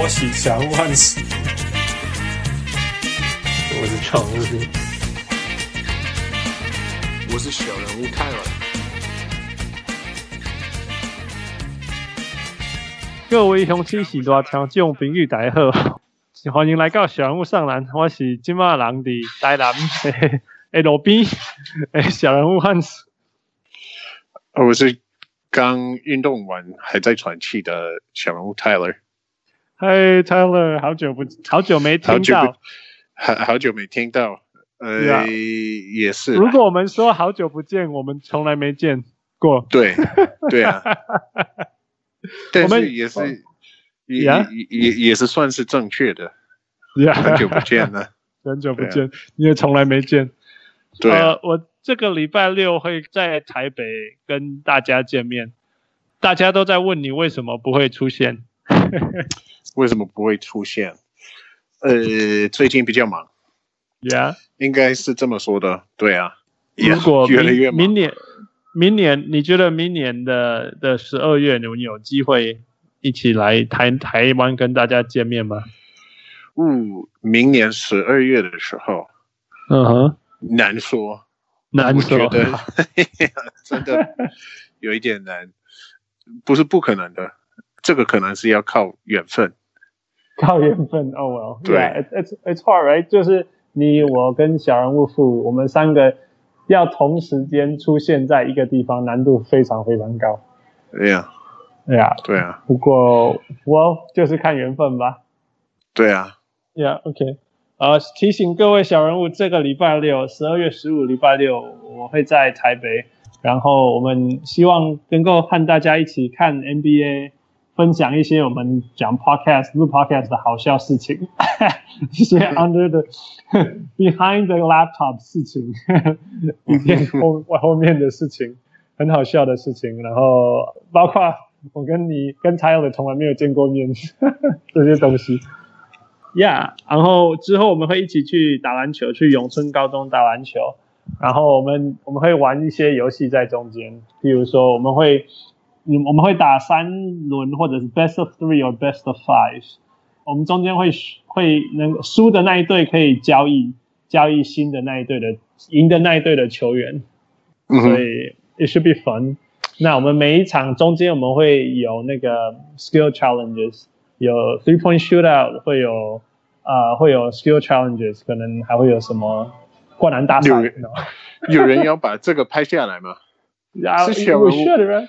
我是小人物汉斯，我是常务，我是小人物泰尔。各位雄起是大听众朋友大家好，欢迎来到小人物上篮。我是今麦人伫台南 诶路边诶小人物汉斯。我是刚运动完还在喘气的小人物 Tyler。嗨，Tyler，好久不，好久没听到，好好久没听到，呃，yeah. 也是。如果我们说好久不见，我们从来没见过。对，对啊。但是也是，也也也也是算是正确的。Yeah. 很久不见了，很久不见，你也从来没见。对、啊呃，我这个礼拜六会在台北跟大家见面，大家都在问你为什么不会出现。为什么不会出现？呃，最近比较忙。Yeah，应该是这么说的。对啊。如果明越来越忙明年，明年你觉得明年的的十二月，你们有机会一起来台台湾跟大家见面吗？嗯，明年十二月的时候，嗯哼，难说，难说，我觉得 真的有一点难，不是不可能的。这个可能是要靠缘分，靠缘分哦，well，对 yeah，it's it's hard right，就是你我跟小人物富，我们三个要同时间出现在一个地方，难度非常非常高。对呀，对呀，对啊。不过我就是看缘分吧。对啊。Yeah，OK。呃，提醒各位小人物，这个礼拜六，十二月十五礼拜六，我会在台北，然后我们希望能够和大家一起看 NBA。分享一些我们讲 podcast 录 podcast 的好笑事情，一些 under the behind the laptop 事情，一些后后面的事情，很好笑的事情。然后包括我跟你跟 Tyler 从来没有见过面这些东西，Yeah。然后之后我们会一起去打篮球，去永春高中打篮球。然后我们我们会玩一些游戏在中间，比如说我们会。我们会打三轮，或者是 best of three or best of five。我们中间会会能输的那一队可以交易交易新的那一队的赢的那一队的球员，嗯、所以 it should be fun。那我们每一场中间我们会有那个 skill challenges，有 three point shootout，会有啊、呃、会有 skill challenges，可能还会有什么灌篮大赛。有人，有人要把这个拍下来吗？是小人物。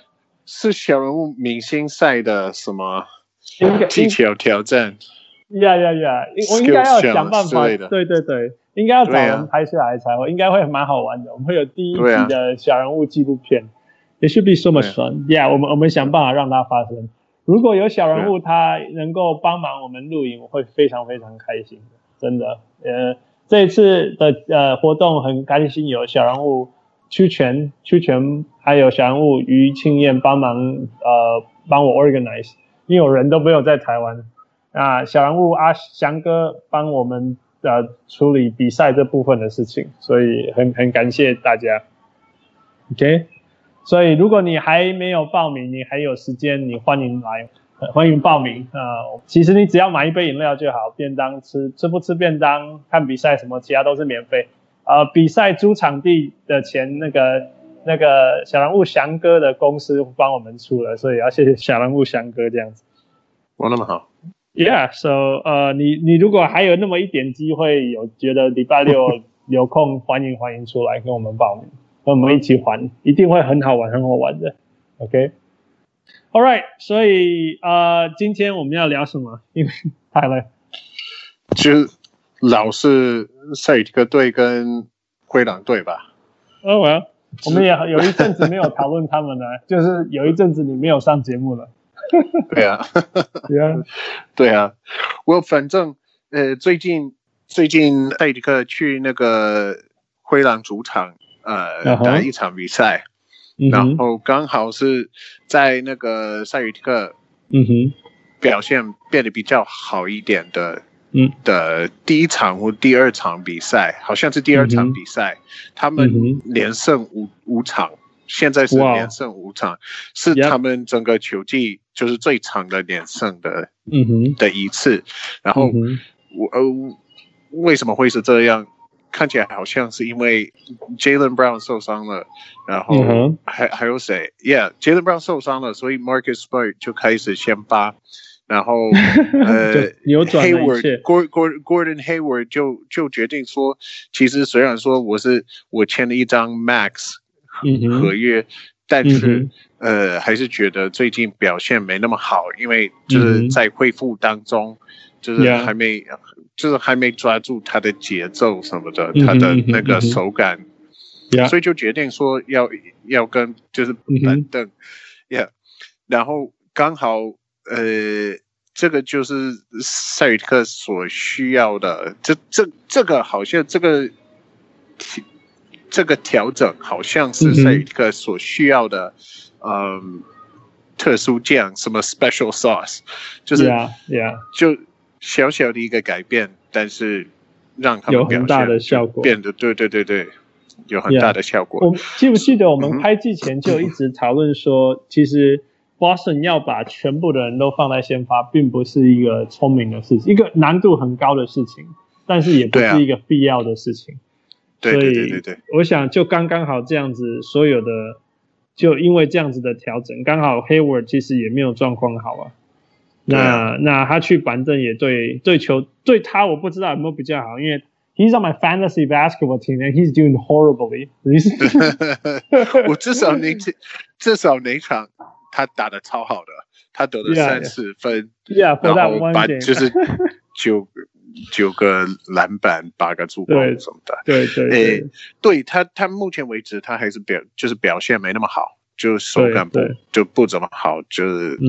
是小人物明星赛的什么技巧挑战？呀呀呀！我应该要想办法。对对对，应该要找人拍下来才会，啊、应该会蛮好玩的。我们会有第一季的小人物纪录片。It should be so much fun. Yeah，我们我们想办法让它发生。如果有小人物他能够帮忙我们录影，我会非常非常开心。真的，呃，这一次的呃活动很开心，有小人物。曲权，曲权，还有小人物于庆燕帮忙，呃，帮我 organize，因为有人都没有在台湾，啊，小人物阿翔哥帮我们呃处理比赛这部分的事情，所以很很感谢大家。OK，所以如果你还没有报名，你还有时间，你欢迎来，欢迎报名啊，呃，其实你只要买一杯饮料就好，便当吃，吃不吃便当，看比赛什么，其他都是免费。呃，比赛租场地的钱，那个那个小人物翔哥的公司帮我们出了，所以要谢谢小人物翔哥这样子。哇，那么好。Yeah，so 呃，你你如果还有那么一点机会，有觉得礼拜六 有空，欢迎欢迎出来跟我们报名，跟我们一起玩，一定会很好玩，很好玩的。OK，All right，所以呃，今天我们要聊什么？因为太累。就。老是赛尔提克队跟灰狼队吧？哦，我我们也有一阵子没有讨论他们了，就是有一阵子你没有上节目了。对啊，对啊，对啊。我反正呃，最近最近赛尔提克去那个灰狼主场呃、uh-huh. 打一场比赛，uh-huh. 然后刚好是在那个赛尔提克嗯哼表现变得比较好一点的。嗯的第一场或第二场比赛，好像是第二场比赛，嗯、他们连胜五五场，现在是连胜五场，是他们整个球季就是最长的连胜的，嗯哼，的一次。然后我呃，为什么会是这样？看起来好像是因为 Jaylen Brown 受伤了，然后还还有谁？Yeah，Jaylen Brown 受伤了，所以 Marcus Smart 就开始先发。然后，呃，Hayward，Gordon Gordon Hayward 就就决定说，其实虽然说我是我签了一张 Max 合约，但是呃，还是觉得最近表现没那么好，因为就是在恢复当中，就是还没就是还没抓住他的节奏什么的，他的那个手感，所以就决定说要要跟就是板凳，Yeah，然后刚好。呃，这个就是塞尔提克所需要的。这这这个好像这个这个调整好像是塞尔提克所需要的，嗯、呃，特殊酱什么 special sauce，就是，yeah, yeah. 就小小的一个改变，但是让他们有很大的效果，变得对对对对，有很大的效果。Yeah. 我记不记得我们开季前就一直讨论说，其实。Boston 要把全部的人都放在先发，并不是一个聪明的事情，一个难度很高的事情，但是也不是一个必要的事情。对啊，对对对对。我想就刚刚好这样子，所有的就因为这样子的调整，刚好 Hayward 其实也没有状况好啊。那啊那他去板凳也对对球对他我不知道有没有比较好，因为 He's on my fantasy basketball team and he's doing horribly。我至少那至少那场。他打得超好的，他得了三十分，yeah, yeah, 然后把就是 九九个篮板，八个助攻什么的。对对对，诶，对他他目前为止他还是表就是表现没那么好，就手感不就不怎么好，就是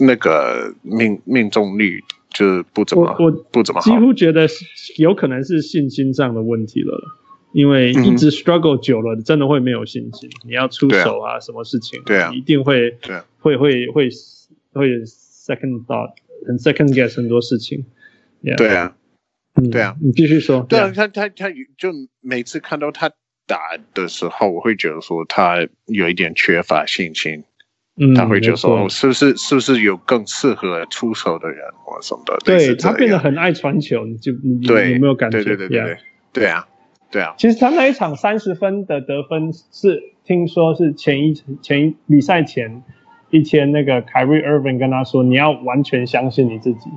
那个命命中率就是不怎么我不怎么好，几乎觉得有可能是信心上的问题了。因为一直 struggle 久了，真的会没有信心。你要出手啊，什么事情，对啊，一定会，对，会会会会 second thought，很 second guess 很多事情。对啊，对啊，你继续说。对啊，他他他就每次看到他打的时候，我会觉得说他有一点缺乏信心。嗯，他会觉得说，是不是是不是有更适合出手的人或什么的？对，他变得很爱传球，你就你有没有感觉？对对对对，对啊。对啊，其实他那一场三十分的得分是听说是前一前一比赛前一天那个 Kyrie Irving 跟他说，你要完全相信你自己，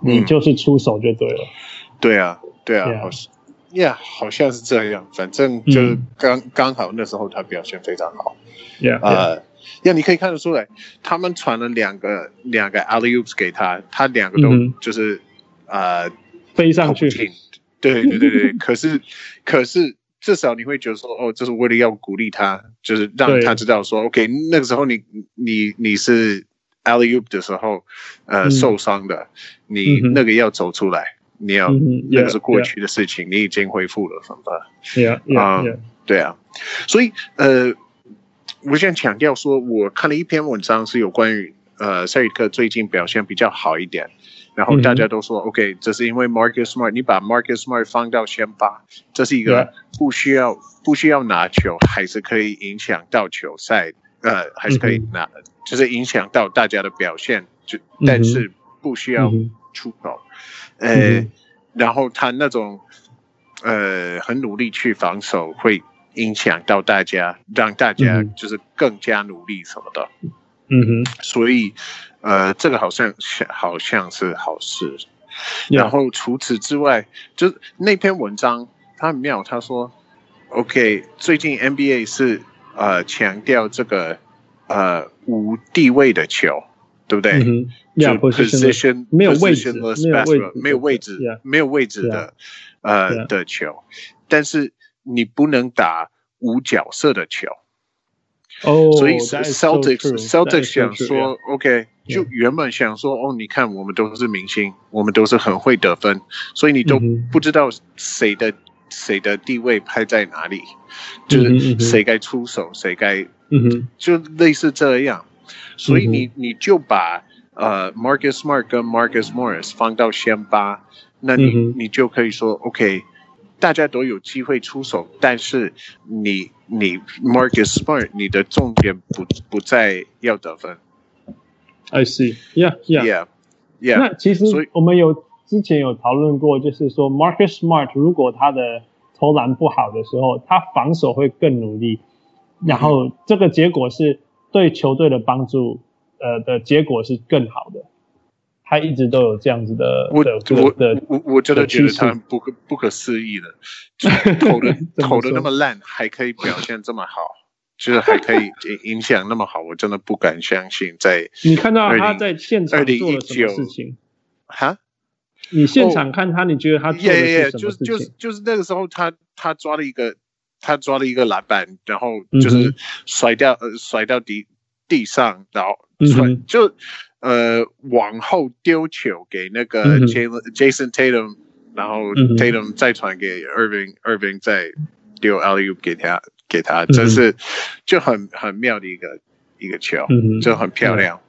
你就是出手就对了。嗯、对啊，对啊，好像好像是这样。反正就是刚、嗯、刚好那时候他表现非常好。Yeah，呃，呀、你可以看得出来，他们传了两个两个 alley oops 给他，他两个都就是、嗯、呃飞上去。对对对对，可是可是至少你会觉得说，哦，这是为了要鼓励他，就是让他知道说，OK，那个时候你你你是 alley oop 的时候，呃，受伤的，你那个要走出来，你要那个是过去的事情，你已经恢复了，什么的，啊，对啊，所以呃，我想强调说，我看了一篇文章是有关于呃塞尔特克最近表现比较好一点。然后大家都说、嗯、，OK，这是因为 Marcus Smart，你把 Marcus Smart 放到先发，这是一个不需要不需要拿球，还是可以影响到球赛，呃，还是可以拿，嗯、就是影响到大家的表现，就但是不需要出手，嗯、呃，然后他那种呃很努力去防守，会影响到大家，让大家就是更加努力什么的，嗯哼，所以。呃，这个好像好像是好事。然后除此之外，就那篇文章，他很妙，他说，OK，最近 NBA 是呃强调这个呃无地位的球，对不对？嗯、就 position 没有位置，没有位置，没有位置，没有位置的呃的球，但是你不能打无角色的球。哦，所以 Celtics Celtics 想说，OK。就原本想说哦，你看我们都是明星，我们都是很会得分，所以你都不知道谁的谁的地位排在哪里，就是谁该出手，谁该，就类似这样，所以你你就把呃 Marcus Smart 跟 Marcus Morris 放到先发，那你你就可以说 OK，大家都有机会出手，但是你你 Marcus Smart，你的重点不不在要得分。I see. Yeah, yeah, yeah. yeah. 那其实我们有之前有讨论过，就是说 Marcus Smart 如果他的投篮不好的时候，他防守会更努力，然后这个结果是对球队的帮助，呃的结果是更好的。他一直都有这样子的，我的我的我我真的觉得他很不可不可思议的，投的投的那么烂，还可以表现这么好，就是还可以影响那么好，我真的不敢相信。在 你看到他在现场做了什么事情？哈？你现场看他，你觉得他做的是什么事情？就是就是那个时候他，他他抓了一个他抓了一个篮板，然后就是甩掉呃甩到地地上，然后甩就。呃，往后丢球给那个 Jason Tatum，然后 Tatum 再传给 Irving，Irving 再丢 alley-oop 给他，给他，这是就很很妙的一个一个球，就很漂亮。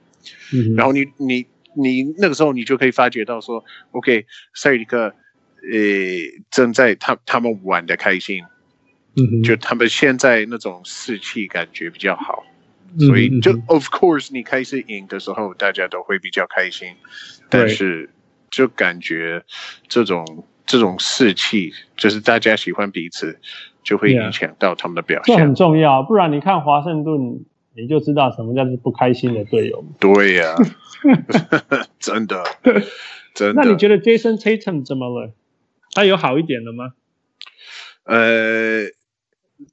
然后你你你那个时候你就可以发觉到说，OK，塞尔提克，呃，正在他他们玩的开心，就他们现在那种士气感觉比较好。所以就 of course 你开始赢的时候，大家都会比较开心，但是就感觉这种这种士气，就是大家喜欢彼此，就会影响到他们的表现。这很重要，不然你看华盛顿，你就知道什么叫做不开心的队友。对呀、啊，真的，真的。那你觉得 Jason Tatum 怎么了？他有好一点了吗？呃，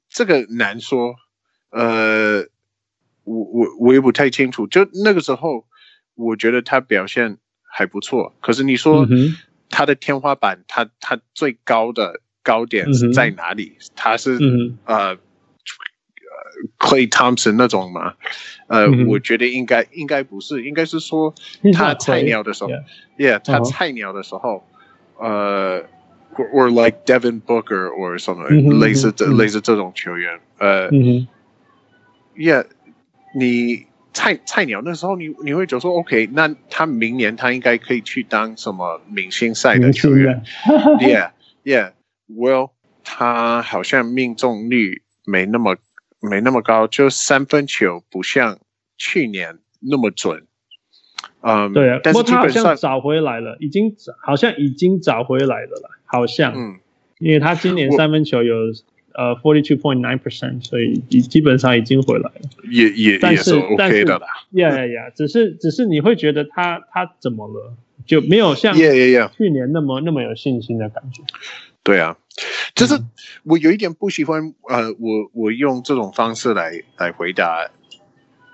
这个难说，呃。我我我也不太清楚，就那个时候，我觉得他表现还不错。可是你说他的天花板，他他最高的高点是在哪里？他是呃，Klay Thompson 那种吗？呃，我觉得应该应该不是，应该是说他菜鸟的时候，Yeah，他菜鸟的时候，呃，or like Devin Booker or something 类似这类似这种球员，呃，Yeah。你菜菜鸟那时候你，你你会觉得说，OK，那他明年他应该可以去当什么明星赛的球员？Yeah，Yeah，Well，他好像命中率没那么没那么高，就三分球不像去年那么准。嗯，对啊，但是他好像找回来了，已经好像已经找回来了啦，好像，嗯，因为他今年三分球有。呃，forty two point nine percent，所以基基本上已经回来了，也也也是 OK 的啦。呀呀呀，只是只是你会觉得他他怎么了，就没有像去年那么 yeah, yeah, yeah. 那么有信心的感觉。对啊，就是我有一点不喜欢，呃，我我用这种方式来来回答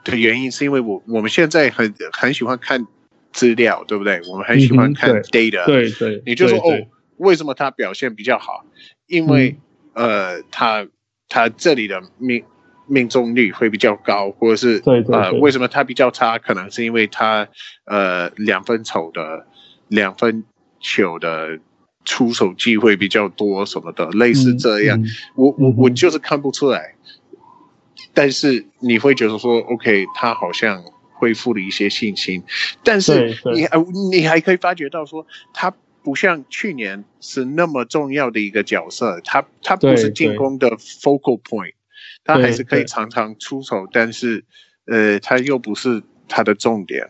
的原因，是因为我我们现在很很喜欢看资料，对不对？我们很喜欢看 data，、嗯、对对，你就说哦，为什么他表现比较好？因为、嗯呃，他他这里的命命中率会比较高，或者是对对对呃，为什么他比较差？可能是因为他呃两分球的两分球的出手机会比较多什么的，类似这样。嗯嗯、我我我就是看不出来，但是你会觉得说，OK，他好像恢复了一些信心，但是你还你还可以发觉到说他。不像去年是那么重要的一个角色，他他不是进攻的 focal point，他还是可以常常出手，但是呃，他又不是他的重点。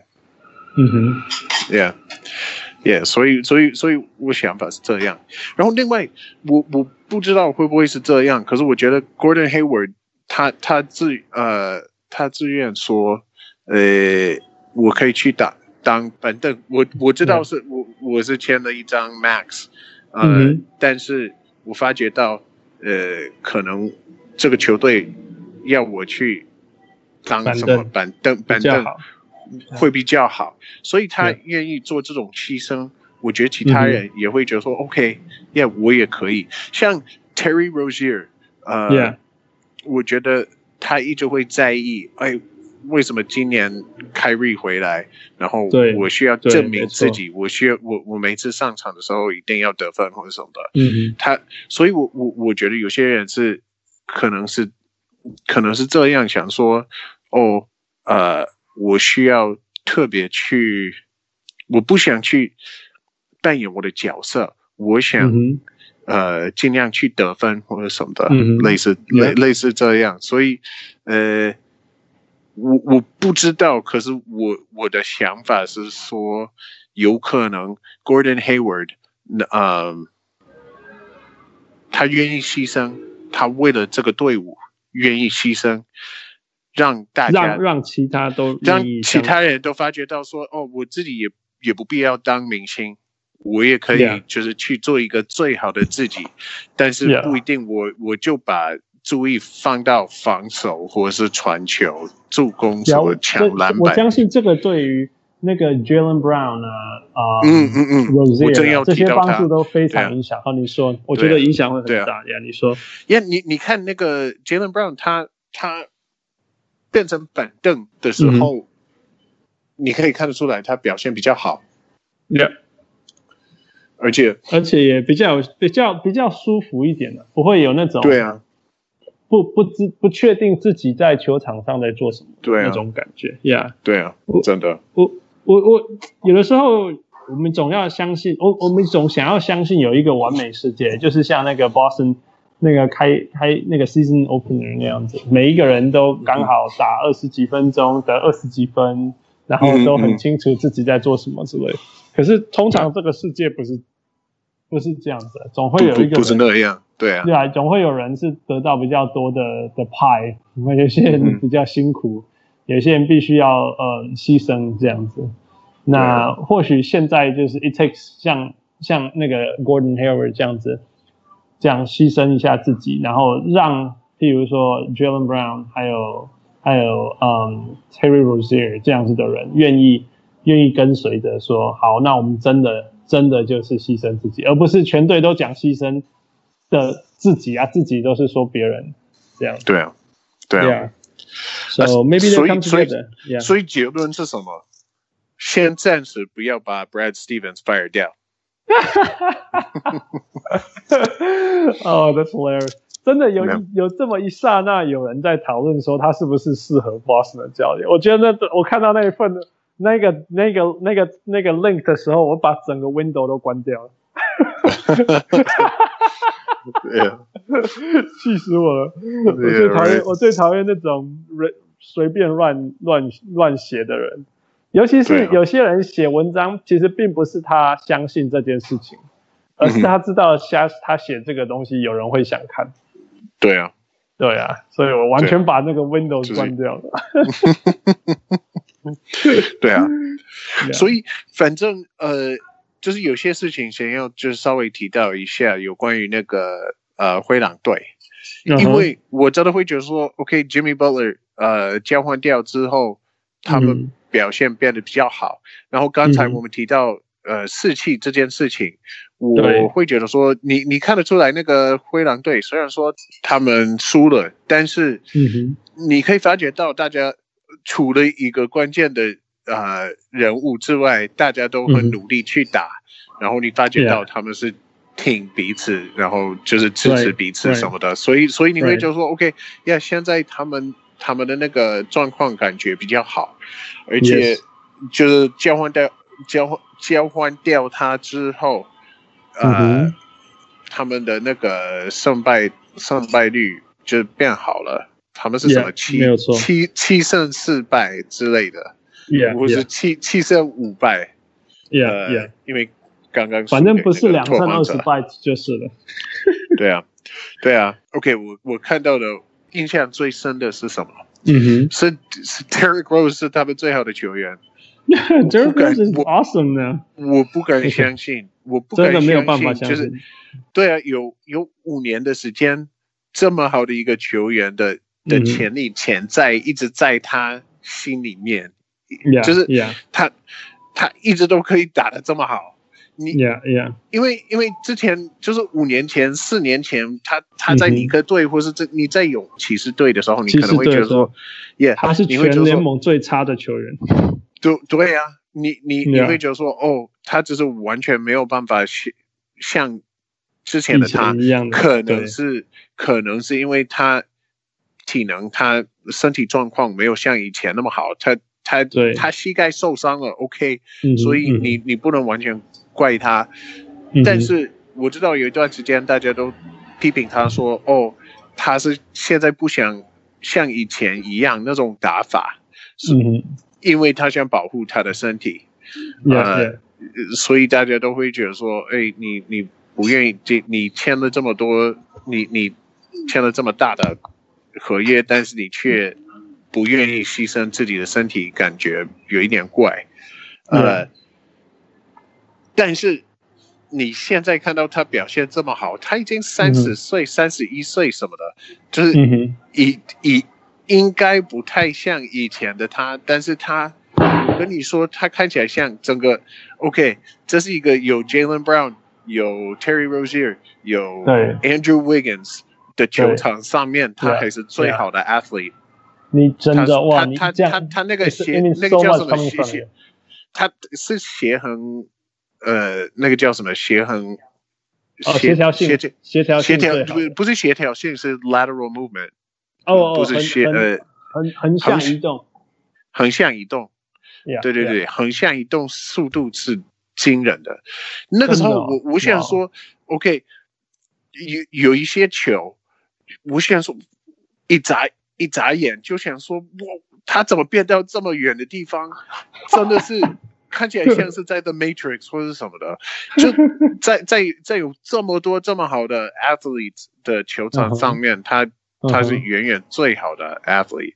嗯哼，Yeah，Yeah，所以所以所以我想法是这样。然后另外，我我不知道会不会是这样，可是我觉得 Gordon Hayward 他他自呃他自愿说，呃，我可以去打。当板凳我我知道是我我是签了一张 Max，呃，嗯、但是我发觉到呃，可能这个球队要我去当什么板凳板凳会比较好，所以他愿意做这种牺牲。我觉得其他人也会觉得说、嗯、OK，Yeah，我也可以。像 Terry Rozier，呃.我觉得他一直会在意，哎。为什么今年凯瑞回来，然后我需要证明自己，我需要我我每次上场的时候一定要得分或者什么的。嗯，他，所以我我我觉得有些人是可能是可能是这样想说，哦，呃，我需要特别去，我不想去扮演我的角色，我想，嗯、呃，尽量去得分或者什么的，嗯、类似类类似这样。所以，呃，我我不知道，可是我我的想法是说，有可能 Gordon Hayward，呃，他愿意牺牲，他为了这个队伍愿意牺牲，让大家让让其他都让其他人都发觉到说，哦，我自己也也不必要当明星。我也可以，就是去做一个最好的自己.但是不一定。我我就把注意放到防守，或者是传球、助攻、什么抢篮板。我相信这个对于那个 Jaylen Brown 啊，啊、呃，嗯嗯嗯这些帮助都非常影响。好，你说，我觉得影响会很大呀。你说，呀，你你看那个 Jaylen Brown，他他变成板凳的时候、嗯，你可以看得出来他表现比较好。Yeah. 而且而且也比较比较比较舒服一点的，不会有那种对啊，不不知不确定自己在球场上在做什么对、啊、那种感觉，Yeah，，对啊，真的，我我我有的时候我们总要相信，我我们总想要相信有一个完美世界，就是像那个 Boston 那个开开那个 Season Opener 那样子，每一个人都刚好打二十几分钟得二十几分，然后都很清楚自己在做什么之类的。可是通常这个世界不是不是这样子，总会有一个不是那样，对啊，对啊，总会有人是得到比较多的的派，因为有些人比较辛苦，嗯、有些人必须要呃牺牲这样子。那或许现在就是 it takes 像像那个 Gordon Hayward 这样子，这样牺牲一下自己，然后让譬如说 Jaylen Brown 还有还有嗯 Terry Rozier 这样子的人愿意。愿意跟随着说好，那我们真的真的就是牺牲自己，而不是全队都讲牺牲的自己啊，自己都是说别人这样。对啊，对啊。Yeah. So maybe they come together. 所以所以、yeah. 所以结论是什么？先暂时不要把 Brad Stevens fire 掉。哦、oh,，That's hilarious！真的有有这么一刹那，有人在讨论说他是不是适合 Boston 的教练？我觉得那我看到那一份。那个、那个、那个、那个 link 的时候，我把整个 window 都关掉了。气死我了！我最讨厌，我最讨厌那种随随便乱乱乱写的人，尤其是有些人写文章，其实并不是他相信这件事情，而是他知道瞎他写这个东西有人会想看。对啊，对啊，所以我完全把那个 windows 关掉了。对啊，所以反正呃，就是有些事情想要就是稍微提到一下，有关于那个呃灰狼队，因为我真的会觉得说，OK，Jimmy Butler 呃交换掉之后，他们表现变得比较好。然后刚才我们提到呃士气这件事情，我会觉得说，你你看得出来那个灰狼队虽然说他们输了，但是你可以发觉到大家。除了一个关键的呃人物之外，大家都很努力去打，嗯、然后你发觉到他们是挺彼此，然后就是支持彼此什么的，所以所以你会就说 OK，呀、yeah，现在他们他们的那个状况感觉比较好，而且就是交换掉交换交换掉他之后，呃、嗯，他们的那个胜败胜败率就变好了。他们是什么七、七七胜四败之类的，不是七七胜五败，yeah, 呃 yeah. 因为刚刚反正不是两胜二十败就是了。对啊，对啊。OK，我我看到的印象最深的是什么？嗯哼，是是 Derrick Rose 是他们最好的球员。Rose is awesome 呢，我不敢相信，我不敢相信，就是对啊，有有五年的时间，这么好的一个球员的。的潜力潜在一直在他心里面，yeah, 就是他.他一直都可以打得这么好，你 yeah, yeah. 因为因为之前就是五年前四年前他他在尼克队或是这你在勇骑士队的时候，你可能会觉得说，耶、yeah,，他是全联盟最差的球员，对对啊，你你你会觉得说哦，他只是完全没有办法像像之前的他一样，可能是可能是因为他。体能，他身体状况没有像以前那么好，他他他膝盖受伤了，OK，、嗯、所以你你不能完全怪他，嗯、但是我知道有一段时间大家都批评他说，哦，他是现在不想像以前一样那种打法，是因为他想保护他的身体，嗯、呃.所以大家都会觉得说，哎，你你不愿意，这你签了这么多，你你签了这么大的合约，但是你却不愿意牺牲自己的身体，感觉有一点怪，呃.但是。你现在看到他表现这么好，他已经三十岁、三十一岁什么的，就是以以应该不太像以前的他，但是他我跟你说，他看起来像整个 OK，这是一个有 Jaylen Brown、有 Terry Rozier、有 Andrew Wiggins 的球场上面，他还是最好的 athlete。你真的哇，他他他他那个鞋那个叫什么鞋鞋？他是鞋横。呃，那个叫什么协横？协调性，协调协调协调不不是协调性，是 lateral movement。哦，不是协呃横横向移动，横向移动。对对对，横向移动速度是惊人的。那个时候我我想说，OK，有有一些球，我想说一眨一眨眼就想说，哇，他怎么变到这么远的地方？真的是。看起来像是在 The Matrix 或者是什么的，就 在在在有这么多这么好的 athletes 的球场上面，他他是远远最好的 athlete。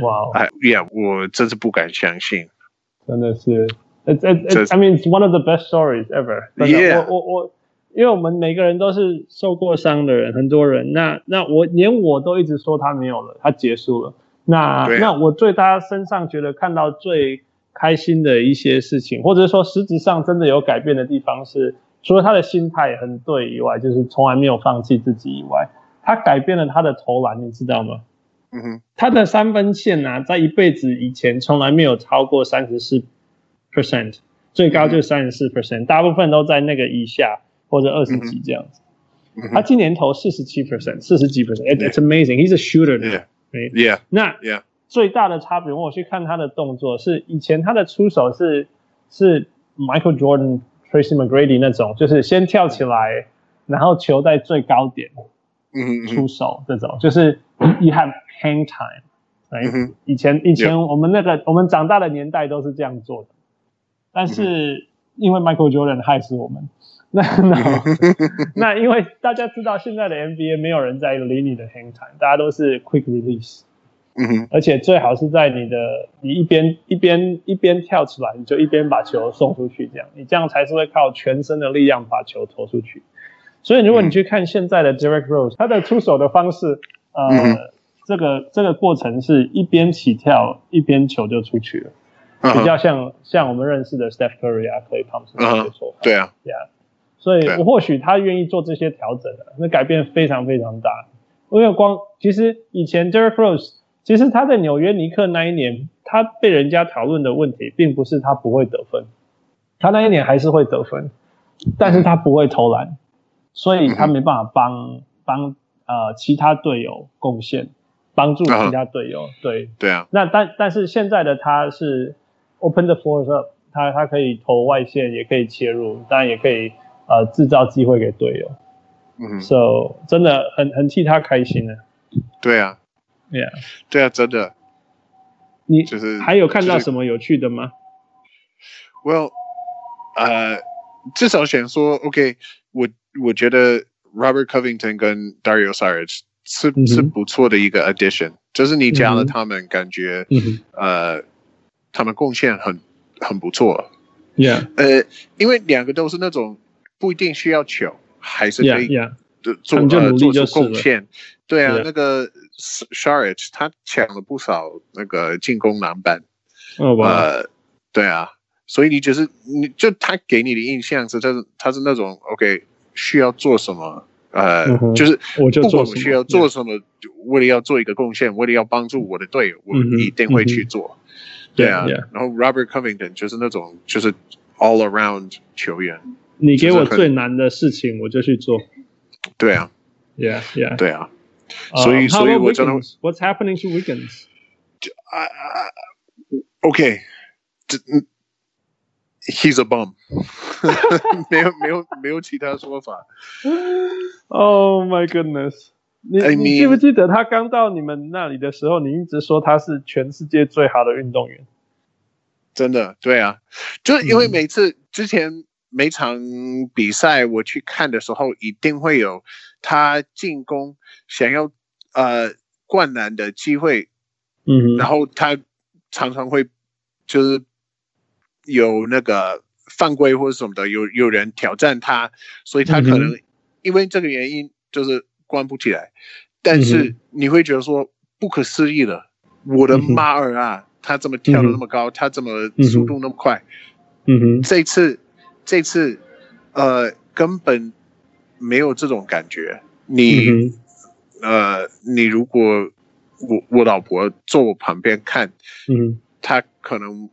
哇！哎呀，我真是不敢相信，真的是，It it I mean it's one of the best stories ever。Yeah，我我我，因为我们每个人都是受过伤的人，很多人，那那我连我都一直说他没有了，他结束了。那那我对他身上觉得看到最。开心的一些事情，或者说实质上真的有改变的地方是，除了他的心态很对以外，就是从来没有放弃自己以外，他改变了他的投篮，你知道吗？嗯哼，他的三分线啊，在一辈子以前从来没有超过三十四 percent，最高就是三十四 percent，大部分都在那个以下或者二十几这样子。嗯、他今年投四十七 percent，四十几 percent，it's amazing，he's a shooter，yeah，那 yeah。最大的差别，我去看他的动作是，以前他的出手是是 Michael Jordan、Tracy McGrady 那种，就是先跳起来，然后球在最高点，嗯，出手这种，就是 you have hang time，嗯，以前以前我们那个我们长大的年代都是这样做的，但是因为 Michael Jordan 害死我们，那那 那因为大家知道现在的 NBA 没有人在理你的 hang time，大家都是 quick release。而且最好是在你的你一边一边一边跳起来，你就一边把球送出去，这样你这样才是会靠全身的力量把球投出去。所以如果你去看现在的 Derrick Rose，他的出手的方式，呃，嗯、这个这个过程是一边起跳一边球就出去了，比较像像我们认识的 Steph Curry 啊，Klay Thompson 这些做法。对啊，对啊。所以我或许他愿意做这些调整的，那改变非常非常大。因为光其实以前 Derrick Rose。其实他在纽约尼克那一年，他被人家讨论的问题，并不是他不会得分，他那一年还是会得分，但是他不会投篮，所以他没办法帮帮呃其他队友贡献，帮助其他队友。对对啊。那但但是现在的他是 open the floor up，他他可以投外线，也可以切入，当然也可以呃制造机会给队友。嗯，So 真的很很替他开心呢。对啊。Yeah，对啊，真的。你就是还有看到什么有趣的吗？Well，呃，至少想说，OK，我我觉得 Robert Covington 跟 Dario Saric 是、嗯、是不错的一个 addition，就是你加了他们，感觉、嗯、呃，他们贡献很很不错。Yeah，呃，因为两个都是那种不一定需要球，还是可以做、yeah, yeah. 呃做出贡献。对啊.那个。Saric 他抢了不少那个进攻篮板，哦、oh, wow. 呃，对啊，所以你就是你就他给你的印象是他是他是那种 OK 需要做什么，呃，uh. 就是不管我需要做什么.为了要做一个贡献，为了要帮助我的队友，我一定会去做。Uh. 对啊，yeah, yeah. 然后 Robert Covington 就是那种就是 all around 球员，你给我最难的事情我就去做。对啊，Yeah Yeah，对啊。所以，uh, 所以我真的，What's happening to Wiggins？就啊啊，OK，这嗯，He's a bum，没有没有没有其他说法。Oh my goodness！你你记不记得他刚到你们那里的时候，你一直说他是全世界最好的运动员？真的，对啊，就是因为每次之前每场比赛我去看的时候，一定会有他进攻想要呃灌篮的机会，嗯，然后他常常会就是。有那个犯规或者什么的，有有人挑战他，所以他可能因为这个原因就是关不起来。但是你会觉得说不可思议的，我的妈儿啊，他怎么跳的那么高，他怎么速度那么快？嗯哼，这次这次呃根本没有这种感觉。你呃你如果我我老婆坐我旁边看，嗯，她可能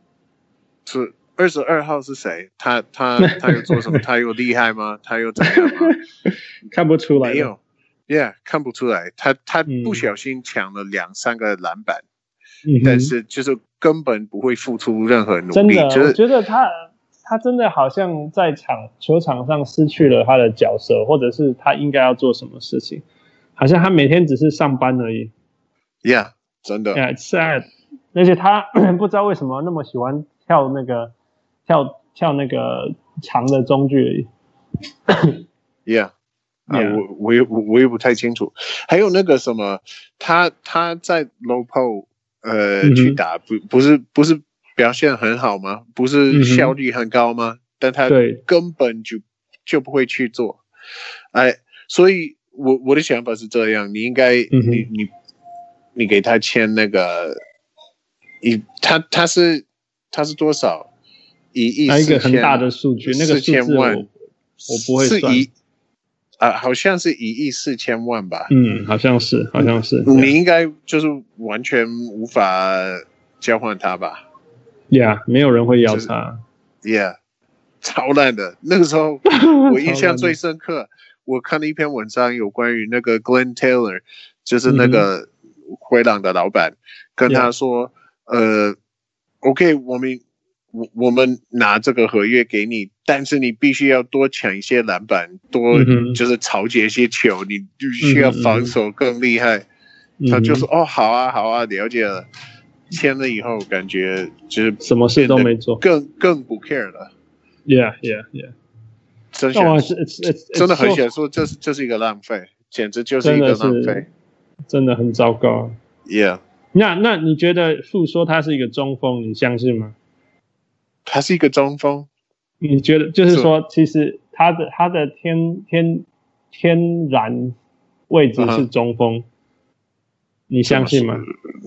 是。二十二号是谁？他他他又做什么？他又厉害吗？他又怎样吗？看不出来，没有，Yeah，看不出来。他他不小心抢了两三个篮板，嗯，但是就是根本不会付出任何努力。真的，就是，我觉得他他真的好像在场球场上失去了他的角色，或者是他应该要做什么事情，好像他每天只是上班而已。Yeah，真的。Yeah, sad，而且他不知道为什么那么喜欢跳那个。跳跳那个长的中距离，Yeah，啊，我我也我也不太清楚。还有那个什么，他他在 low post 呃、嗯、去打，不不是不是表现很好吗？不是效率很高吗？嗯、但他根本就就不会去做。哎，所以我我的想法是这样，你应该、嗯、你你你给他签那个，你他他是他是多少？一亿一个很大的数据，那个四千万，我不会算。啊，好像是一亿四千万吧？嗯，好像是，好像是。你应该就是完全无法交换他吧？Yeah，没有人会要他。就是、Yeah，超烂的。那个时候我印象最深刻，我看了一篇文章，有关于那个 Glenn Taylor，就是那个灰狼的老板，跟他说：“ yeah. 呃，OK，我们。”我我们拿这个合约给你，但是你必须要多抢一些篮板，多就是抄截一些球，嗯、你必须要防守更厉害。嗯、他就说：“哦，好啊，好啊，了解了。”签了以后，感觉就是什么事都没做，更更不 care 了。Yeah, yeah, yeah。真想真的很想说，这是这是一个浪费，简直就是一个浪费，真的很糟糕。Yeah。那那你觉得傅说他是一个中锋，你相信吗？他是一个中锋，你觉得就是说，其实他的他的天天天然位置是中锋，uh -huh. 你相信吗？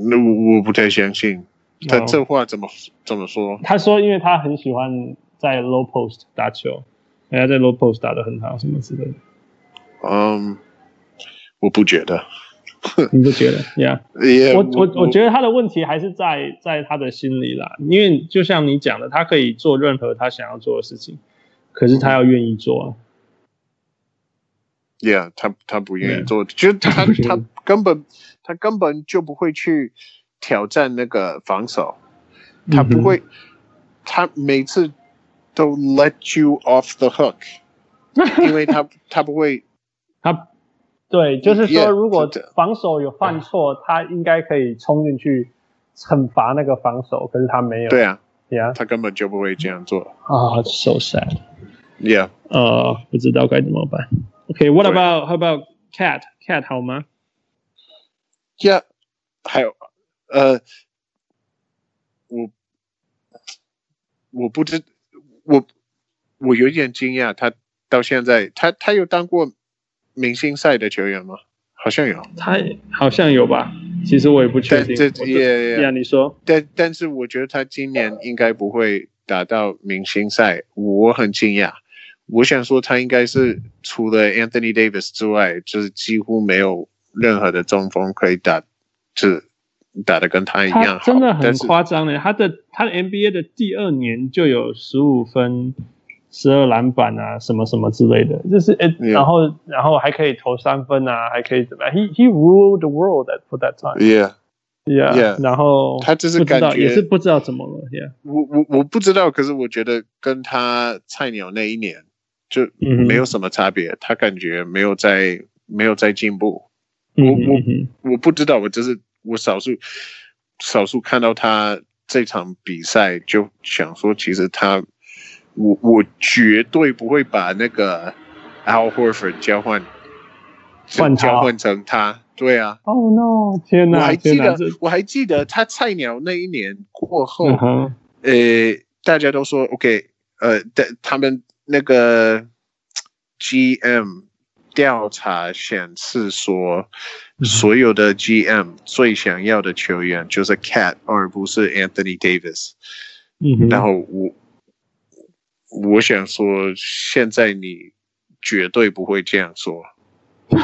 那我我不太相信，他这话怎么怎么说？他说，因为他很喜欢在 low post 打球，人家在 low post 打的很好，什么之类的。嗯、um,，我不觉得。你不觉得？Yeah，, yeah 我我我觉得他的问题还是在在他的心里啦。因为就像你讲的，他可以做任何他想要做的事情，可是他要愿意做啊。Yeah，他他不愿意做，就、yeah. 他他根本他根本就不会去挑战那个防守，他不会，他每次都 let you off the hook，因为他他不会他。对，就是说，如果防守有犯错他应该可以冲进去惩罚那个防守，可是他没有。对啊他根本就不会这样做。啊、oh,，so sad。Yeah，呃、uh,，不知道该怎么办。OK，what、okay, about how about cat？cat 好吗？Yeah，还有，呃，我我不知，我我有点惊讶，他到现在，他他有当过。明星赛的球员吗？好像有，他好像有吧。其实我也不确定。这也呀，你说。但但是我觉得他今年应该不会打到明星赛，我很惊讶。我想说他应该是除了 Anthony Davis 之外，就是几乎没有任何的中锋可以打，就是打的跟他一样好。真的很夸张的，他的他的 NBA 的第二年就有十五分。十二篮板啊，什么什么之类的，就是诶.然后然后还可以投三分啊，还可以怎么样？He he ruled the world at for that time. Yeah, Yeah，然后他就是感觉也是不知道怎么了，Yeah，我我我不知道，可是我觉得跟他菜鸟那一年就没有什么差别，他感觉没有在没有在进步。我我我不知道，我只是我少数少数看到他这场比赛就想说，其实他我我绝对不会把那个 Al Horford 交换换交换成他。对啊，Oh no！天哪，我还记得，我还记得他菜鸟那一年过后，呃，大家都说 OK，呃，的他们那个 GM 调查显示说，所有的 GM 最想要的球员就是 Cat，而不是 Anthony Davis。嗯，然后我我想说，现在你绝对不会这样说。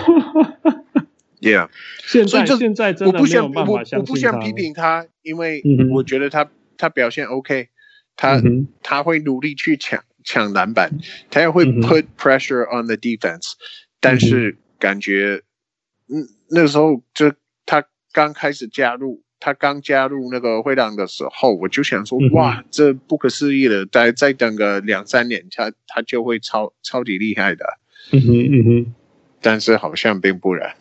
Yeah，现在现在真的没有办法相信他。我不想批评他，因为我觉得他他表现 OK，他他会努力去抢抢篮板，他也会 put pressure on the defense，但是感觉嗯那个时候就他刚开始加入，他刚加入那个灰狼的时候，我就想说哇，这不可思议的，再再等个两三年，他他就会超超级厉害的。嗯哼嗯哼，但是好像并不然。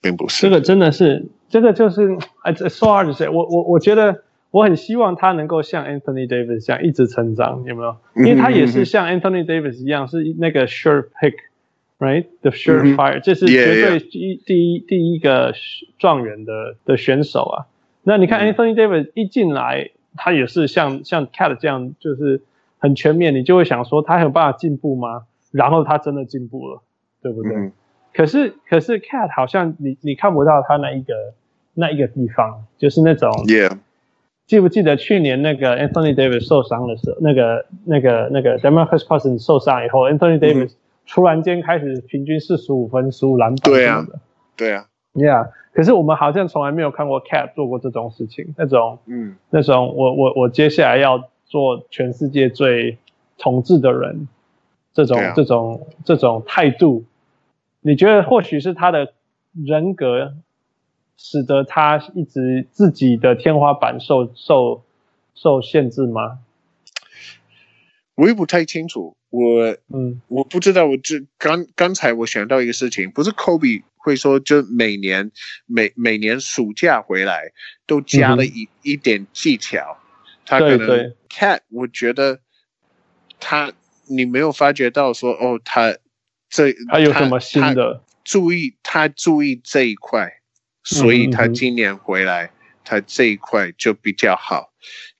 并不是这个，真的是这个，就是哎，so hard to say。我我我觉得我很希望他能够像 Anthony Davis 这样一直成长，有没有？因为他也是像 Anthony Davis 一样，是那个 sure pick，right？The sure fire，这是绝对第一第一第一个状元的的选手啊。那你看 Anthony Davis 一进来，他也是像像 Cat 这样，就是很全面，你就会想说他有办法进步吗？然后他真的进步了，对不对？可是，可是，Cat 好像你你看不到他那一个那一个地方，就是那种，Yeah，记不记得去年那个 Anthony Davis 受伤的时候，那个那个那个 Demarcus Cousins 受伤以后，Anthony Davis 突然间开始平均四十五分、十五篮板，对啊，对啊，Yeah。可是我们好像从来没有看过 Cat 做过这种事情，那种，嗯，那种我我我接下来要做全世界最统治的人，这种、啊、这种这种态度。你觉得或许是他的人格，使得他一直自己的天花板受受受限制吗？我也不太清楚，我嗯，我不知道。我这刚刚才我想到一个事情，不是 Kobe 会说，就每年每每年暑假回来都加了一、嗯、一点技巧。他可能 Cat，我觉得他你没有发觉到说哦他。这他有什么新的？注意，他注意这一块，所以他今年回来，嗯、他这一块就比较好。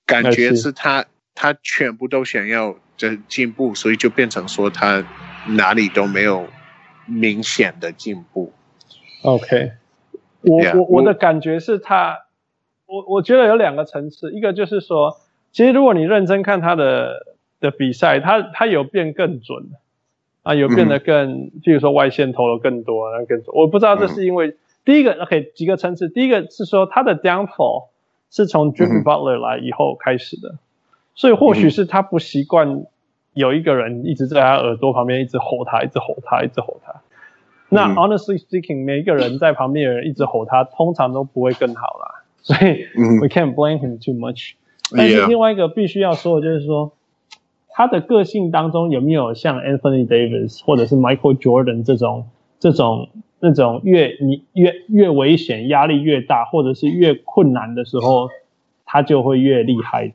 感觉是他，他全部都想要这进步，所以就变成说他哪里都没有明显的进步。OK，我 yeah, 我我的感觉是他，我我觉得有两个层次，一个就是说，其实如果你认真看他的的比赛，他他有变更准。啊，有变得更，嗯、譬如说外线投了更多，然后更准。我不知道这是因为、嗯、第一个，OK，几个层次。第一个是说他的 downfall 是从 Jimmy Butler 来以后开始的，嗯、所以或许是他不习惯有一个人一直在他耳朵旁边一直吼他，一直吼他，一直吼他。那、嗯、honestly speaking，每一个人在旁边的人一直吼他，通常都不会更好啦。所以、嗯、we can't blame him too much。但是另外一个必须要说的就是说。他的个性当中有没有像 Anthony Davis 或者是 Michael Jordan 这种这种那种越你越越危险、压力越大，或者是越困难的时候，他就会越厉害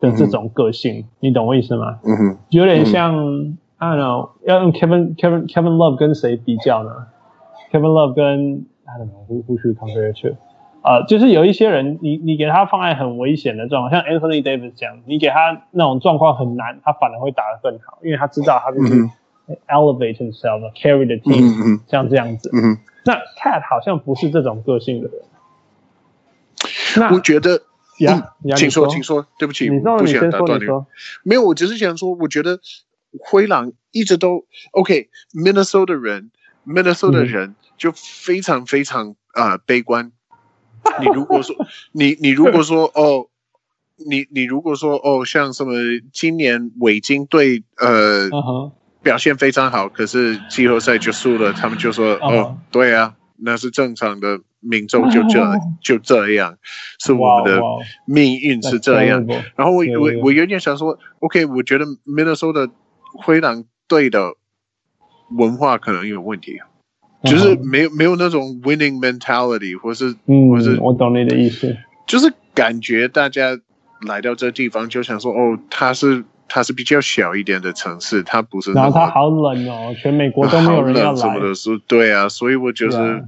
的这种个性，嗯、你懂我意思吗？嗯哼，有点像、嗯、I don't know，要用 Kevin Kevin Kevin Love 跟谁比较呢？Kevin Love 跟 I don't know who who should compare to？呃，就是有一些人，你你给他放在很危险的状况，像 Anthony Davis 这样，你给他那种状况很难，他反而会打得更好，因为他知道他就是 elevate himself，carry the team，像这样子。嗯，那 Cat 好像不是这种个性的人。那我觉得，呀，请说，请说，对不起，你不想打断你。没有，我只是想说，我觉得灰狼一直都 OK，Minnesota 人，Minnesota 人就非常非常啊悲观。你如果说 你你如果说哦，你你如果说哦，像什么今年维京队呃、uh -huh. 表现非常好，可是季后赛就输了，他们就说、uh -huh. 哦，对啊，那是正常的，明州就这就这样，是我们的命运是这样。然后我我我有点想说，OK，我觉得 Minnesota 灰狼队的文化可能有问题，就是没有没有那种 winning mentality，或是嗯或是我懂你的意思，就是感觉大家来到这地方就想说，哦，它是。它是比较小一点的城市，它不是。然后它好冷哦，全美国都没有人要来。什么的是，对啊，所以我就是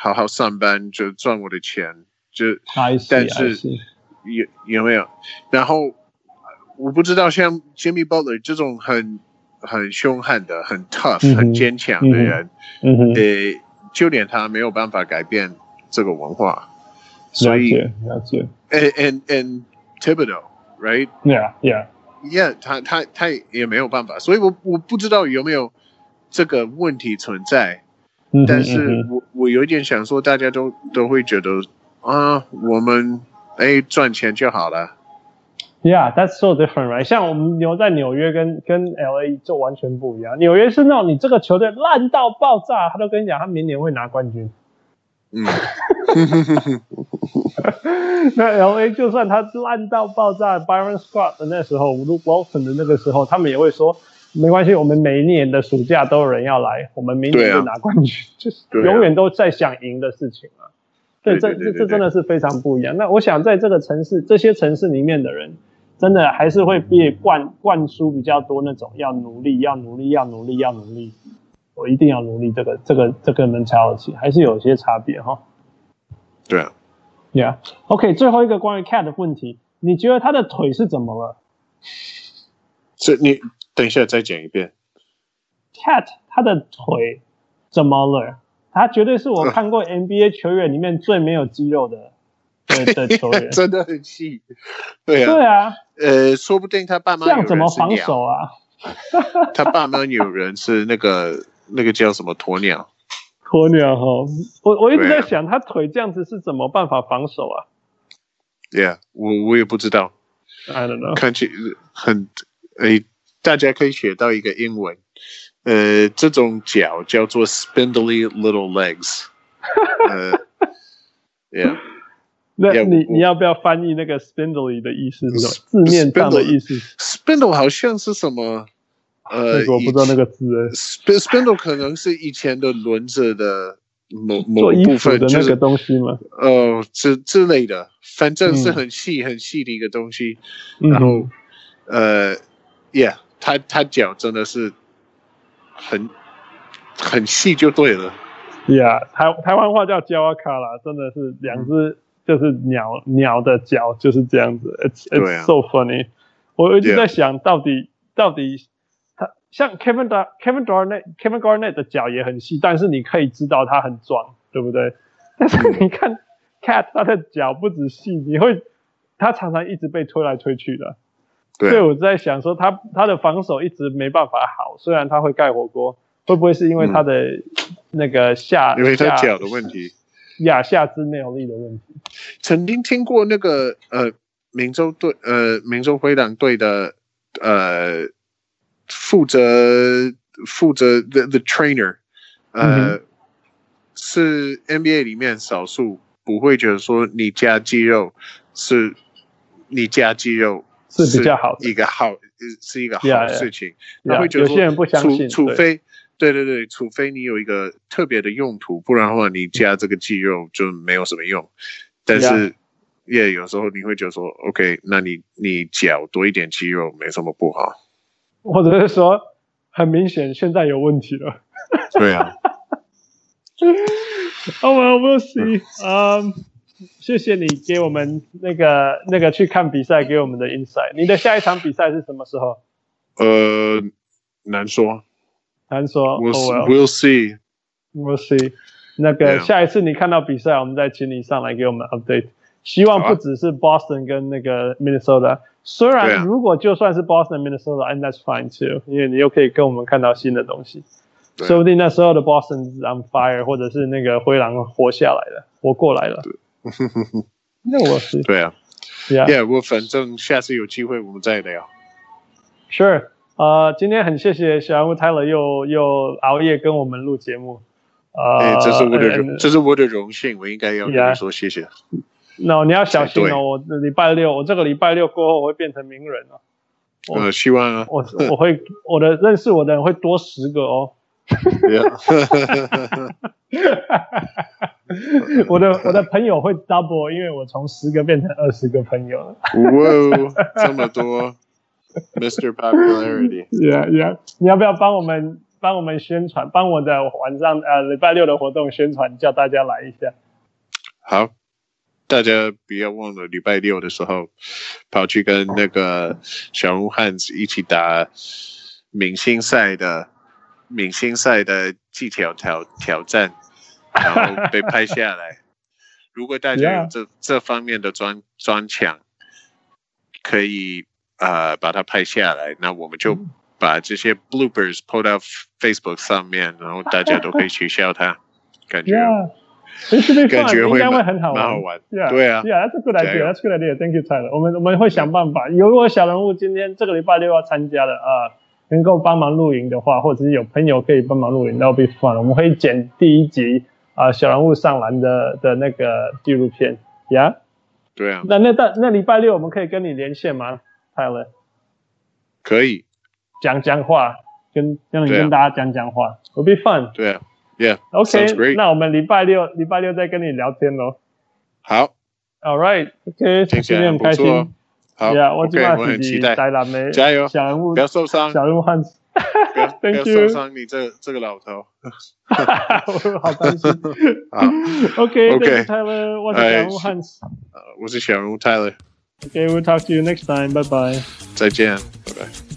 好好上班，就赚我的钱，就。但是有有没有？然后我不知道，像 Jimmy Butler 这种很很凶悍的、很 tough、嗯、很坚强的人，嗯哼，呃，就连他没有办法改变这个文化，所以了解。And and and Thibodeau，right？Yeah，yeah。Yeah，他他他也没有办法，所以我我不知道有没有这个问题存在，嗯、但是我我有点想说，大家都都会觉得啊，我们哎赚钱就好了。Yeah，that's so different, right？像我们留在纽约跟跟 LA 就完全不一样。纽约是那种你这个球队烂到爆炸，他都跟你讲他明年会拿冠军。嗯，那 L A 就算他烂到爆炸，Byron Scott 的那时候，Luke Walton 的那个时候，他们也会说没关系，我们每一年的暑假都有人要来，我们明年就拿冠军，啊、就是永远都在想赢的事情啊。对，这这这真的是非常不一样。那我想在这个城市，这些城市里面的人，真的还是会被灌灌输比较多那种要努力，要努力，要努力，要努力。我一定要努力，这个这个这个 mentality 还是有些差别哈。对啊，Yeah，OK，最后一个关于 Cat 的问题，你觉得他的腿是怎么了？这你等一下再讲一遍。Cat 他的腿怎么了？他绝对是我看过 NBA 球员里面最没有肌肉的 球员，真的很细。对啊，对啊，呃，说不定他爸妈这样怎么防守啊？他爸妈有人是那个。那个叫什么鸵鸟？鸵鸟哈，我我一直在想，他腿这样子是怎么办法防守啊？Yeah，我我也不知道。I don't know。看起很诶，大家可以学到一个英文，呃，这种脚叫做 spindly little legs。呃，Yeah。那你你要不要翻译那个 spindly 的意思？字面上的意思？Spindle 好像是什么？呃，我不知道那个字。Spindle 可能是以前的轮子的某 某部分，的那个东西吗？哦，之之类的，反正是很细很细的一个东西。然后，呃，Yeah，他他脚真的是很很细就对了。Yeah，台台湾话叫胶卡啦，真的是两只就是鸟鸟的脚就是这样子。It's it's so funny。我一直在想到底到底。像 Kevin Dar Kevin Garnett Kevin Garnett 的脚也很细，但是你可以知道他很壮，对不对？但是你看 Cat 他的脚不止细，你会他常常一直被推来推去的。对，所以我在想说他他的防守一直没办法好，虽然他会盖火锅，会不会是因为他的 那个下、嗯、因为他脚的问题，亚下肢没有力的问题？曾经听过那个呃，明州队呃，明州灰狼队的呃。负责负责 the the trainer，呃，嗯、是 NBA 里面少数不会觉得说你加肌肉是，你加肌肉是比较好的一个好是一个好事情。他 yeah, yeah. 会觉得，有些人不相信，除除非对对对，除非你有一个特别的用途，不然的话你加这个肌肉就没有什么用。但是也.有时候你会觉得说，OK，那你你脚多一点肌肉没什么不好。或者是说，很明显现在有问题了。对啊。Oh well, we'll see. 嗯，谢谢你给我们那个那个去看比赛给我们的 insight。你的下一场比赛是什么时候？呃，难说。难说。We'll we'll see. We'll see. 那个下一次你看到比赛，我们再请你上来给我们 update。希望不只是 Boston 跟那个 Minnesota。虽然如果就算是 Boston、Minnesota，and that's fine too，因为你又可以跟我们看到新的东西，说不定那时候的 Boston on fire，或者是那个灰狼活下来了，活过来了。那我是对啊，Yeah，我反正下次有机会我们再聊。Sure，呃，今天很谢谢小人物 Tyler 又又熬夜跟我们录节目，呃，这是我的荣，这是我的荣幸，我应该要跟你说谢谢。No，你要小心哦，我礼拜六，我这个礼拜六过后我会变成名人了。我希望啊，我我会我的认识我的人会多十个哦。我的我的朋友会 double，因为我从十个变成二十个朋友了。哇，这么多，Mr. Popularity，Yeah Yeah，你要不要帮我们帮我们宣传，帮我的晚上呃礼拜六的活动宣传，叫大家来一下。好，大家不要忘了礼拜六的时候跑去跟那个小人物汉子一起打明星赛的明星赛的技巧挑挑战。然后被拍下来。如果大家有这.这方面的专专长，可以呃把它拍下来，那我们就把这些 bloopers po 到 Facebook 上面，然后大家都可以取笑它。感觉，yeah. 感觉会应该会很好玩。蛮好玩。Yeah. 对啊。Yeah, that's a good idea. That's a good idea. Thank you, Tyler. 我们我们会想办法。如果小人物今天这个礼拜六要参加的啊，能够帮忙录影的话，或者是有朋友可以帮忙录影，that'll be fun. 我们会剪第一集。啊，小人物上篮的的那个纪录片呀，yeah? 对啊，那那那那礼拜六我们可以跟你连线吗，Tyler？可以，讲讲话，跟让你跟大家讲讲话，will be fun。对啊，Yeah，OK，那我们礼拜六礼拜六再跟你聊天喽。好，All right，OK，今天很开心。好，Yeah，我今晚很期待，加油，小人物不要受伤，小人物汉子。不要，不要受伤你这这个老头。我 好担心。好，OK，OK，Tyler，我是小人物 Hans。我是小人物 Tyler。OK，we'll talk to you next time。拜拜。再见，拜拜。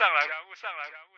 上篮，小人物上来，